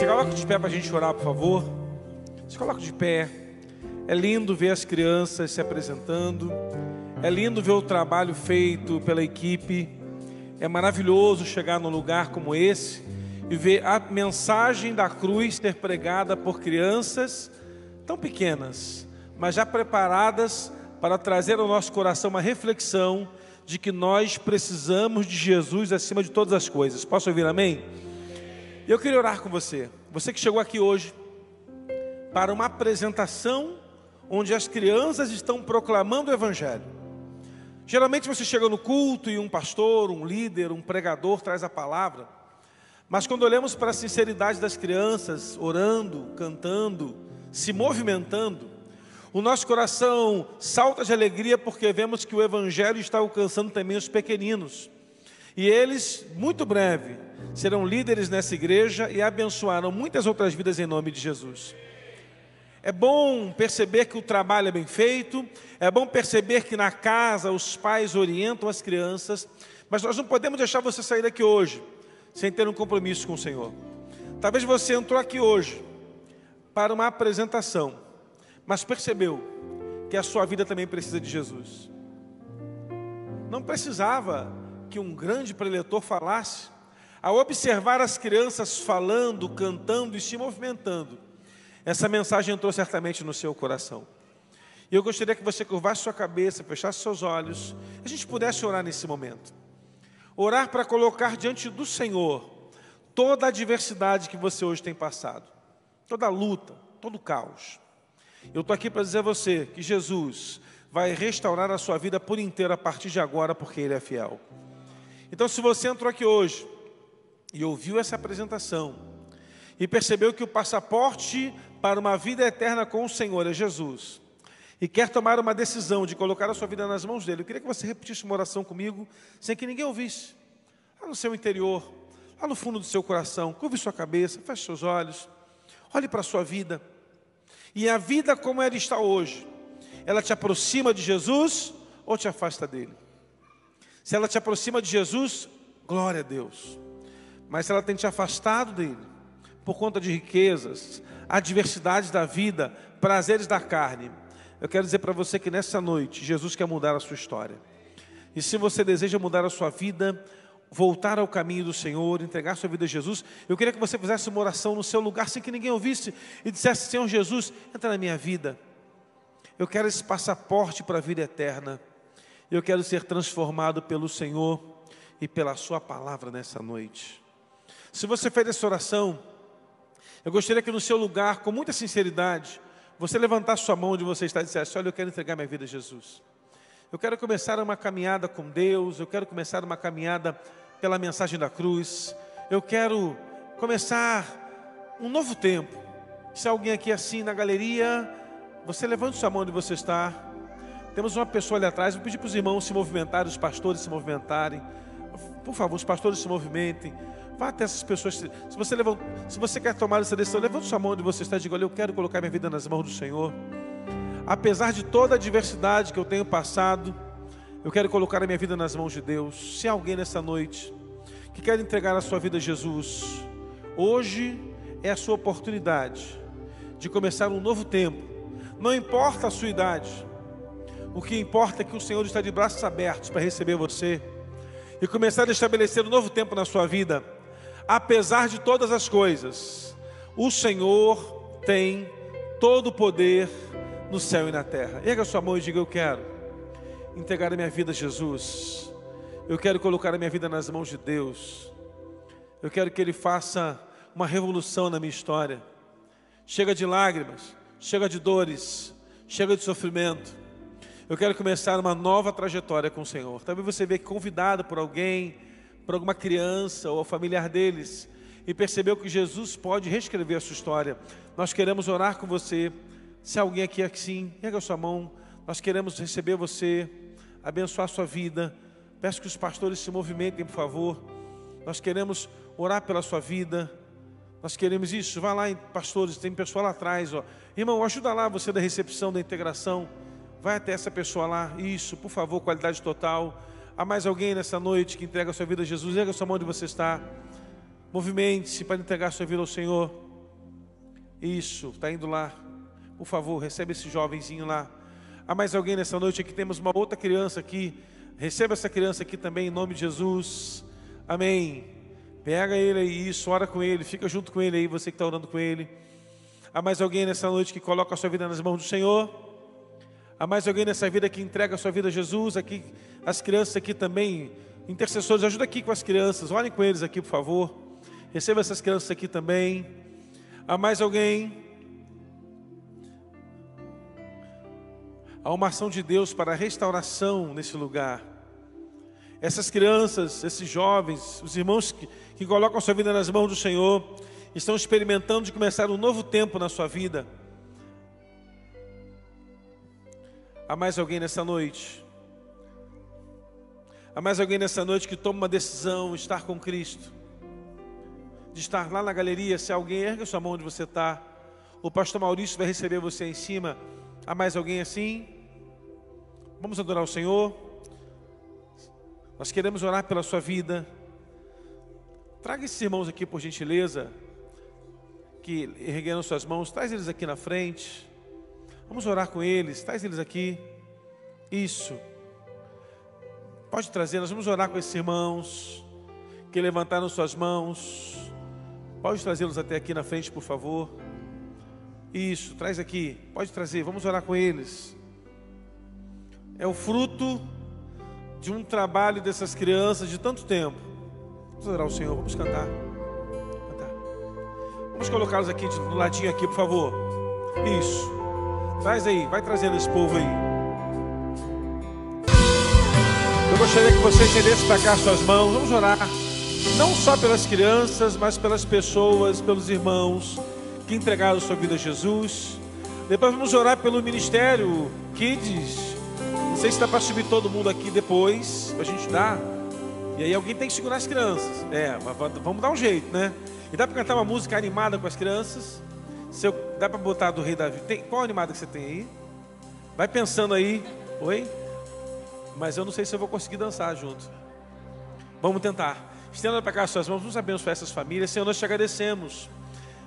Se coloca de pé para a gente orar, por favor. Se coloca de pé. É lindo ver as crianças se apresentando. É lindo ver o trabalho feito pela equipe. É maravilhoso chegar num lugar como esse e ver a mensagem da cruz ser pregada por crianças tão pequenas, mas já preparadas para trazer ao nosso coração uma reflexão de que nós precisamos de Jesus acima de todas as coisas. Posso ouvir amém? Eu queria orar com você. Você que chegou aqui hoje para uma apresentação onde as crianças estão proclamando o Evangelho. Geralmente você chega no culto e um pastor, um líder, um pregador traz a palavra, mas quando olhamos para a sinceridade das crianças, orando, cantando, se movimentando, o nosso coração salta de alegria porque vemos que o Evangelho está alcançando também os pequeninos. E eles, muito breve, serão líderes nessa igreja e abençoarão muitas outras vidas em nome de Jesus. É bom perceber que o trabalho é bem feito, é bom perceber que na casa os pais orientam as crianças, mas nós não podemos deixar você sair daqui hoje sem ter um compromisso com o Senhor. Talvez você entrou aqui hoje para uma apresentação, mas percebeu que a sua vida também precisa de Jesus. Não precisava que um grande preletor falasse, ao observar as crianças falando, cantando e se movimentando, essa mensagem entrou certamente no seu coração. E eu gostaria que você curvasse sua cabeça, fechasse seus olhos, a gente pudesse orar nesse momento. Orar para colocar diante do Senhor toda a adversidade que você hoje tem passado, toda a luta, todo o caos. Eu estou aqui para dizer a você que Jesus vai restaurar a sua vida por inteiro a partir de agora, porque Ele é fiel. Então, se você entrou aqui hoje e ouviu essa apresentação e percebeu que o passaporte para uma vida eterna com o Senhor é Jesus e quer tomar uma decisão de colocar a sua vida nas mãos dele, eu queria que você repetisse uma oração comigo, sem que ninguém ouvisse, lá no seu interior, lá no fundo do seu coração, curve sua cabeça, feche seus olhos, olhe para a sua vida. E a vida como ela está hoje, ela te aproxima de Jesus ou te afasta dele? Se ela te aproxima de Jesus, glória a Deus. Mas se ela tem te afastado dele, por conta de riquezas, adversidades da vida, prazeres da carne, eu quero dizer para você que nessa noite, Jesus quer mudar a sua história. E se você deseja mudar a sua vida, voltar ao caminho do Senhor, entregar sua vida a Jesus, eu queria que você fizesse uma oração no seu lugar, sem que ninguém ouvisse, e dissesse: Senhor Jesus, entra na minha vida. Eu quero esse passaporte para a vida eterna. Eu quero ser transformado pelo Senhor e pela Sua palavra nessa noite. Se você fez essa oração, eu gostaria que no seu lugar, com muita sinceridade, você levantasse sua mão onde você está e dissesse: Olha, eu quero entregar minha vida a Jesus. Eu quero começar uma caminhada com Deus, eu quero começar uma caminhada pela mensagem da cruz, eu quero começar um novo tempo. Se alguém aqui assim na galeria, você levante sua mão onde você está. Temos uma pessoa ali atrás. Vou pedir para os irmãos se movimentarem, os pastores se movimentarem. Por favor, os pastores se movimentem. Vá até essas pessoas. Se você, levanta, se você quer tomar essa decisão, levante sua mão onde você está e diga: Olha, eu quero colocar minha vida nas mãos do Senhor. Apesar de toda a adversidade que eu tenho passado, eu quero colocar a minha vida nas mãos de Deus. Se alguém nessa noite que quer entregar a sua vida a Jesus, hoje é a sua oportunidade de começar um novo tempo. Não importa a sua idade, o que importa é que o Senhor está de braços abertos para receber você e começar a estabelecer um novo tempo na sua vida. Apesar de todas as coisas, o Senhor tem todo o poder no céu e na terra. Erga sua mão e diga: Eu quero entregar a minha vida a Jesus. Eu quero colocar a minha vida nas mãos de Deus. Eu quero que Ele faça uma revolução na minha história. Chega de lágrimas, chega de dores, chega de sofrimento. Eu quero começar uma nova trajetória com o Senhor. Talvez você veja convidado por alguém, por alguma criança ou familiar deles, e percebeu que Jesus pode reescrever a sua história. Nós queremos orar com você. Se alguém aqui assim, pega a sua mão. Nós queremos receber você, abençoar a sua vida. Peço que os pastores se movimentem, por favor. Nós queremos orar pela sua vida. Nós queremos isso. Vá lá, pastores, tem pessoal lá atrás. Ó. Irmão, ajuda lá você da recepção, da integração. Vai até essa pessoa lá, isso, por favor, qualidade total. Há mais alguém nessa noite que entrega a sua vida a Jesus? Erga a sua mão onde você está. Movimente-se para entregar a sua vida ao Senhor. Isso, está indo lá. Por favor, recebe esse jovenzinho lá. Há mais alguém nessa noite aqui? Temos uma outra criança aqui. Receba essa criança aqui também, em nome de Jesus. Amém. Pega ele aí, isso, ora com ele, fica junto com ele aí, você que está orando com ele. Há mais alguém nessa noite que coloca a sua vida nas mãos do Senhor? Há mais alguém nessa vida que entrega a sua vida a Jesus? Aqui, as crianças aqui também, intercessores, ajuda aqui com as crianças, olhem com eles aqui, por favor. Receba essas crianças aqui também. Há mais alguém? Há uma ação de Deus para a restauração nesse lugar. Essas crianças, esses jovens, os irmãos que, que colocam a sua vida nas mãos do Senhor, estão experimentando de começar um novo tempo na sua vida. Há mais alguém nessa noite? Há mais alguém nessa noite que toma uma decisão, estar com Cristo? De estar lá na galeria, se alguém ergue a sua mão onde você está, o pastor Maurício vai receber você em cima. Há mais alguém assim? Vamos adorar o Senhor. Nós queremos orar pela sua vida. Traga esses irmãos aqui, por gentileza que ergueram suas mãos, traz eles aqui na frente. Vamos orar com eles, traz eles aqui. Isso. Pode trazer, nós vamos orar com esses irmãos que levantaram suas mãos. Pode trazê-los até aqui na frente, por favor. Isso, traz aqui. Pode trazer, vamos orar com eles. É o fruto de um trabalho dessas crianças de tanto tempo. Vamos orar ao Senhor, vamos cantar. Vamos colocá-los aqui do ladinho aqui, por favor. Isso. Traz aí, vai trazendo esse povo aí. Eu gostaria que você estendesse para cá suas mãos. Vamos orar. Não só pelas crianças, mas pelas pessoas, pelos irmãos que entregaram sua vida a Jesus. Depois vamos orar pelo ministério Kids. Não sei se dá para subir todo mundo aqui depois, para a gente dar. E aí alguém tem que segurar as crianças. É, vamos dar um jeito, né? E dá para cantar uma música animada com as crianças? Se eu, dá para botar do Rei Davi? Tem, qual animada que você tem aí? Vai pensando aí. Oi? Mas eu não sei se eu vou conseguir dançar junto. Vamos tentar. Estenda para cá as suas mãos. Vamos abençoar essas famílias. Senhor, nós te agradecemos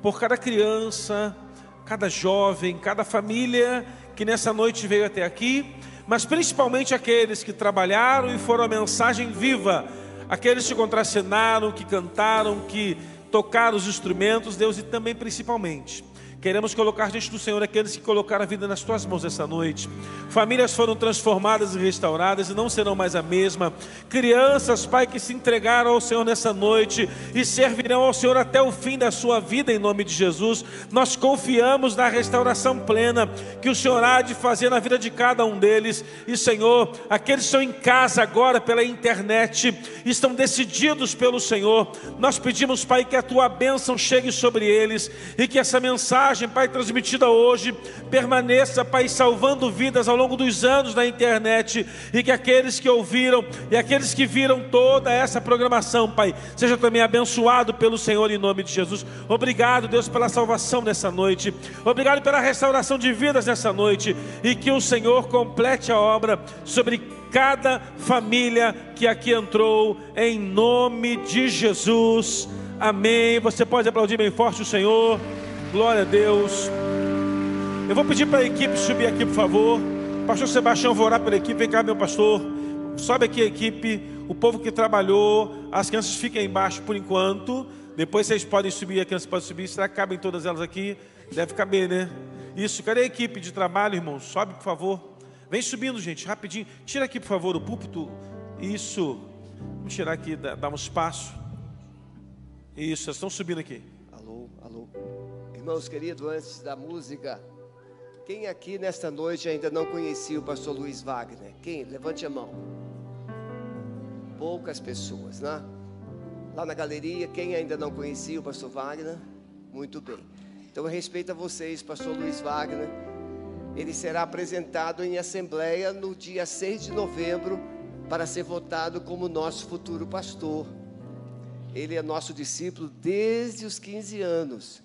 por cada criança, cada jovem, cada família que nessa noite veio até aqui, mas principalmente aqueles que trabalharam e foram a mensagem viva, aqueles que contracenaram, que cantaram, que tocar os instrumentos, Deus, e também principalmente Queremos colocar diante do Senhor aqueles que colocaram a vida nas tuas mãos essa noite. Famílias foram transformadas e restauradas e não serão mais a mesma. Crianças, Pai, que se entregaram ao Senhor nessa noite e servirão ao Senhor até o fim da sua vida, em nome de Jesus. Nós confiamos na restauração plena que o Senhor há de fazer na vida de cada um deles. E, Senhor, aqueles que estão em casa agora pela internet, estão decididos pelo Senhor. Nós pedimos, Pai, que a tua bênção chegue sobre eles e que essa mensagem mensagem, Pai, transmitida hoje, permaneça, Pai, salvando vidas ao longo dos anos na internet e que aqueles que ouviram e aqueles que viram toda essa programação, Pai, seja também abençoado pelo Senhor em nome de Jesus. Obrigado, Deus, pela salvação nessa noite. Obrigado pela restauração de vidas nessa noite e que o Senhor complete a obra sobre cada família que aqui entrou, em nome de Jesus. Amém. Você pode aplaudir bem forte o Senhor. Glória a Deus. Eu vou pedir para a equipe subir aqui, por favor. Pastor Sebastião, vou orar pela equipe. Vem cá, meu pastor. Sobe aqui a equipe. O povo que trabalhou. As crianças fiquem embaixo por enquanto. Depois vocês podem subir, a criança pode subir. Será que cabem todas elas aqui? Deve caber, né? Isso. Cadê a equipe de trabalho, irmão? Sobe, por favor. Vem subindo, gente, rapidinho. Tira aqui, por favor, o púlpito. Isso. Vamos tirar aqui, dar um espaço. Isso, estão subindo aqui. Alô, alô. Irmãos queridos, antes da música, quem aqui nesta noite ainda não conhecia o pastor Luiz Wagner? Quem? Levante a mão. Poucas pessoas, né? Lá na galeria, quem ainda não conhecia o pastor Wagner? Muito bem. Então, respeito a vocês, pastor Luiz Wagner. Ele será apresentado em assembleia no dia 6 de novembro para ser votado como nosso futuro pastor. Ele é nosso discípulo desde os 15 anos.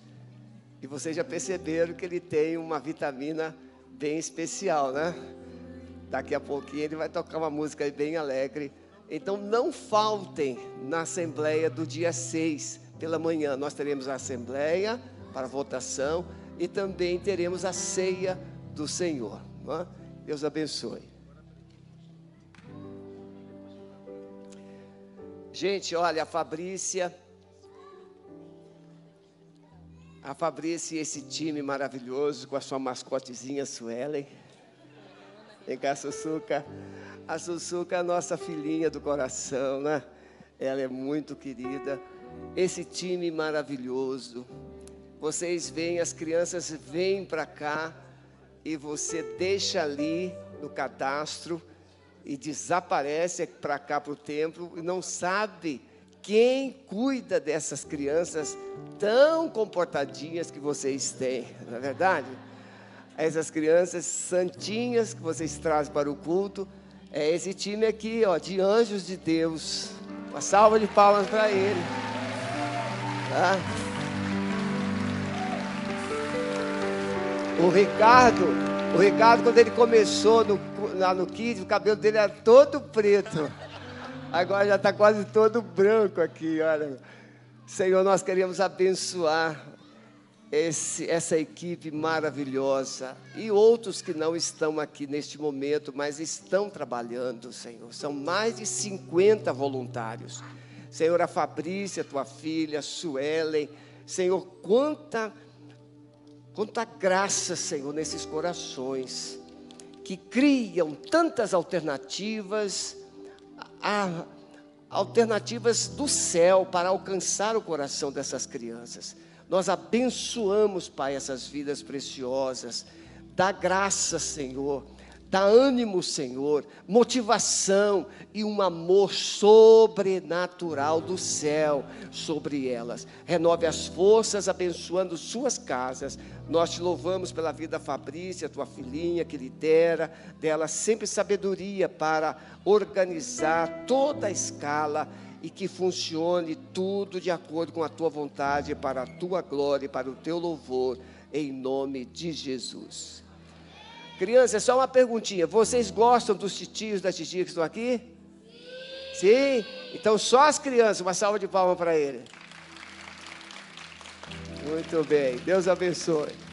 E vocês já perceberam que ele tem uma vitamina bem especial, né? Daqui a pouquinho ele vai tocar uma música bem alegre. Então não faltem na assembleia do dia 6 pela manhã. Nós teremos a assembleia para votação e também teremos a ceia do Senhor. É? Deus abençoe. Gente, olha, a Fabrícia, a Fabrícia e esse time maravilhoso com a sua mascotezinha Suelen. Vem cá, Sussuca. A Sussuca é a nossa filhinha do coração, né? Ela é muito querida. Esse time maravilhoso. Vocês vêm, as crianças vêm para cá e você deixa ali no cadastro e desaparece para cá para o templo e não sabe quem cuida dessas crianças tão comportadinhas que vocês têm, não é verdade? Essas crianças santinhas que vocês trazem para o culto, é esse time aqui, ó, de anjos de Deus. Uma salva de palmas para ele. Tá? O Ricardo, o Ricardo, quando ele começou no, lá no Kids, o cabelo dele era todo preto. Agora já está quase todo branco aqui, olha. Senhor, nós queremos abençoar esse, essa equipe maravilhosa e outros que não estão aqui neste momento, mas estão trabalhando, Senhor. São mais de 50 voluntários. Senhor, a Fabrícia, tua filha, Suelen, Senhor, quanta Quanta graça, Senhor, nesses corações que criam tantas alternativas, a, alternativas do céu para alcançar o coração dessas crianças. Nós abençoamos, Pai, essas vidas preciosas. Dá graça, Senhor dá ânimo, Senhor, motivação e um amor sobrenatural do céu sobre elas. Renove as forças, abençoando suas casas. Nós te louvamos pela vida da Fabrícia, tua filhinha que lidera, dela sempre sabedoria para organizar toda a escala e que funcione tudo de acordo com a tua vontade, para a tua glória e para o teu louvor, em nome de Jesus. Criança, é só uma perguntinha. Vocês gostam dos titios, das titias que estão aqui? Sim? Sim? Então só as crianças, uma salva de palmas para ele. Muito bem. Deus abençoe.